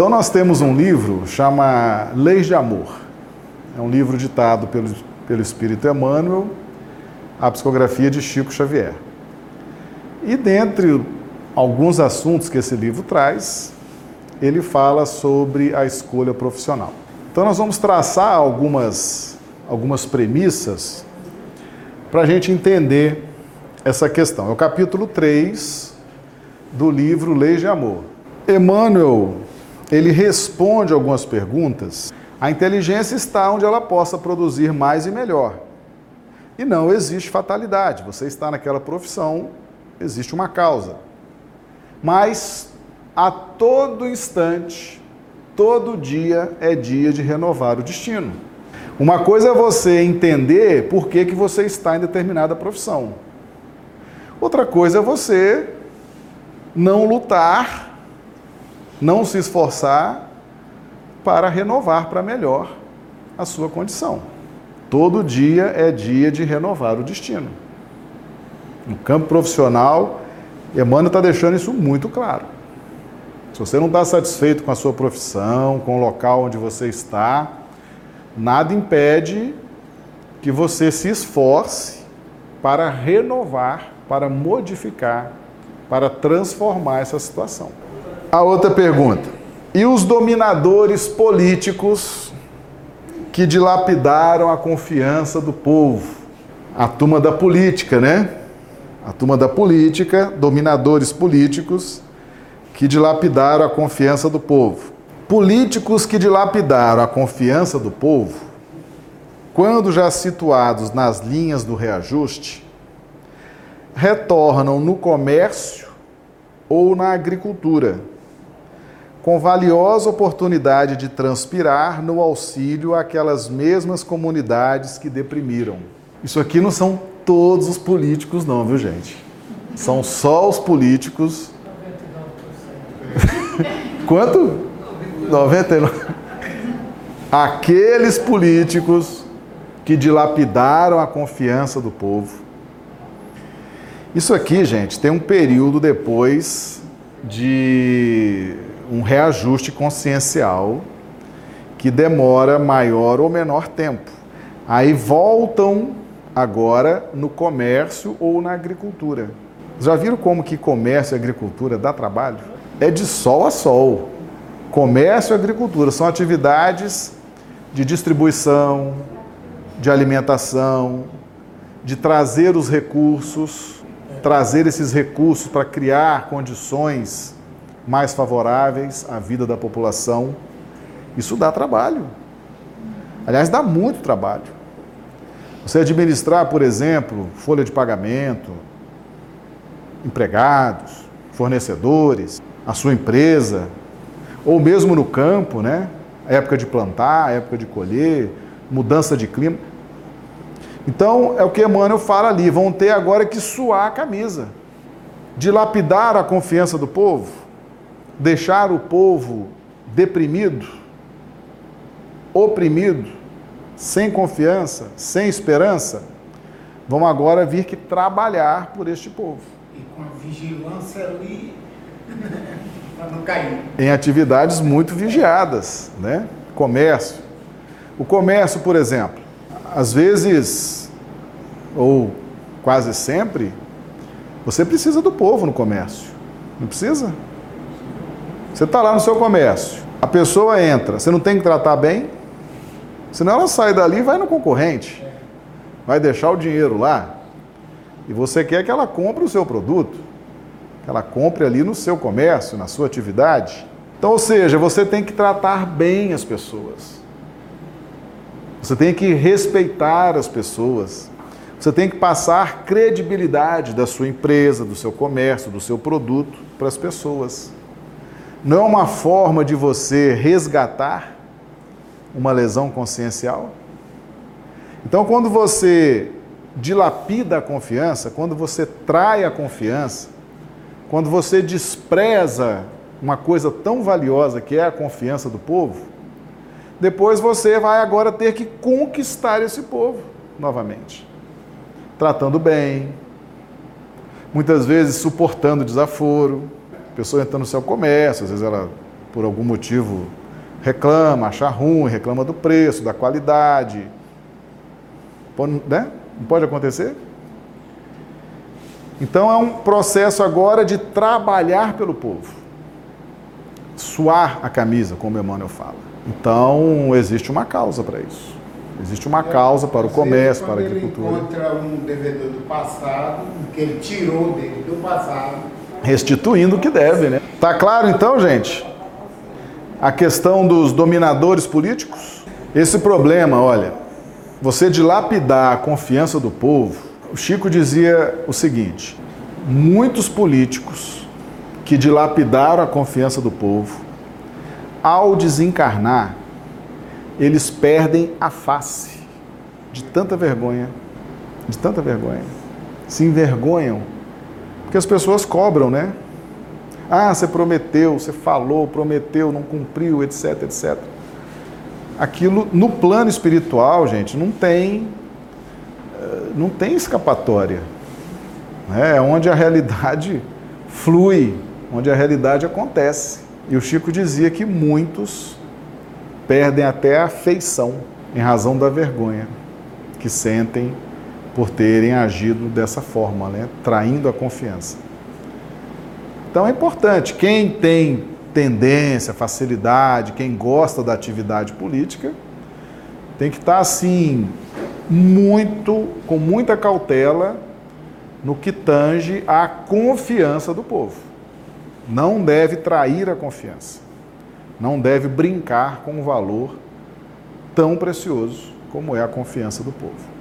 Então nós temos um livro chama Leis de Amor. É um livro ditado pelo, pelo Espírito Emmanuel, a psicografia de Chico Xavier. E dentre alguns assuntos que esse livro traz, ele fala sobre a escolha profissional. Então nós vamos traçar algumas, algumas premissas para a gente entender essa questão. É o capítulo 3 do livro Leis de Amor. Emmanuel, ele responde algumas perguntas. A inteligência está onde ela possa produzir mais e melhor. E não existe fatalidade. Você está naquela profissão, existe uma causa. Mas a todo instante, todo dia é dia de renovar o destino. Uma coisa é você entender por que, que você está em determinada profissão. Outra coisa é você não lutar, não se esforçar para renovar para melhor a sua condição. Todo dia é dia de renovar o destino. No campo profissional, Emmanuel está deixando isso muito claro. Se você não está satisfeito com a sua profissão, com o local onde você está, nada impede que você se esforce para renovar, para modificar, para transformar essa situação. A outra pergunta: e os dominadores políticos que dilapidaram a confiança do povo? A turma da política, né? A turma da política, dominadores políticos que dilapidaram a confiança do povo. Políticos que dilapidaram a confiança do povo, quando já situados nas linhas do reajuste, retornam no comércio ou na agricultura, com valiosa oportunidade de transpirar no auxílio àquelas mesmas comunidades que deprimiram. Isso aqui não são todos os políticos, não, viu, gente? São só os políticos. Quanto? 99. Aqueles políticos que dilapidaram a confiança do povo. Isso aqui, gente, tem um período depois de um reajuste consciencial que demora maior ou menor tempo. Aí voltam agora no comércio ou na agricultura. Já viram como que comércio e agricultura dá trabalho? É de sol a sol. Comércio e agricultura são atividades de distribuição, de alimentação, de trazer os recursos, trazer esses recursos para criar condições mais favoráveis à vida da população. Isso dá trabalho. Aliás, dá muito trabalho. Você administrar, por exemplo, folha de pagamento, empregados, fornecedores, a sua empresa, ou mesmo no campo, né? Época de plantar, época de colher, mudança de clima. Então, é o que Emmanuel fala ali, vão ter agora que suar a camisa, dilapidar a confiança do povo, deixar o povo deprimido, oprimido, sem confiança, sem esperança, vão agora vir que trabalhar por este povo. E com a vigilância ali para não cair. Em atividades muito vigiadas, né? Comércio. O comércio, por exemplo, às vezes, ou quase sempre, você precisa do povo no comércio. Não precisa? Você está lá no seu comércio, a pessoa entra, você não tem que tratar bem, senão ela sai dali e vai no concorrente, vai deixar o dinheiro lá, e você quer que ela compre o seu produto que ela compre ali no seu comércio, na sua atividade. Então, ou seja, você tem que tratar bem as pessoas. Você tem que respeitar as pessoas. Você tem que passar credibilidade da sua empresa, do seu comércio, do seu produto para as pessoas. Não é uma forma de você resgatar uma lesão consciencial? Então, quando você dilapida a confiança, quando você trai a confiança, quando você despreza uma coisa tão valiosa que é a confiança do povo, depois você vai agora ter que conquistar esse povo novamente. Tratando bem, muitas vezes suportando desaforo, pessoa entra no seu comércio, às vezes ela por algum motivo reclama, acha ruim, reclama do preço, da qualidade. Né? Não pode acontecer? Então é um processo agora de trabalhar pelo povo. Suar a camisa, como Emmanuel fala. Então existe uma causa para isso. Existe uma causa para o comércio, para a agricultura. Ele encontra um devedor do passado, que ele tirou dele do passado. Restituindo o que deve, né? Tá claro então, gente? A questão dos dominadores políticos? Esse problema, olha, você dilapidar a confiança do povo, o Chico dizia o seguinte: muitos políticos que dilapidaram a confiança do povo, ao desencarnar, eles perdem a face de tanta vergonha, de tanta vergonha. Se envergonham, porque as pessoas cobram, né? Ah, você prometeu, você falou, prometeu, não cumpriu, etc, etc. Aquilo no plano espiritual, gente, não tem não tem escapatória. Né? É onde a realidade flui, onde a realidade acontece. E o Chico dizia que muitos perdem até a afeição em razão da vergonha que sentem por terem agido dessa forma, né? traindo a confiança. Então é importante, quem tem tendência, facilidade, quem gosta da atividade política, tem que estar assim muito, com muita cautela no que tange à confiança do povo. Não deve trair a confiança. Não deve brincar com um valor tão precioso como é a confiança do povo.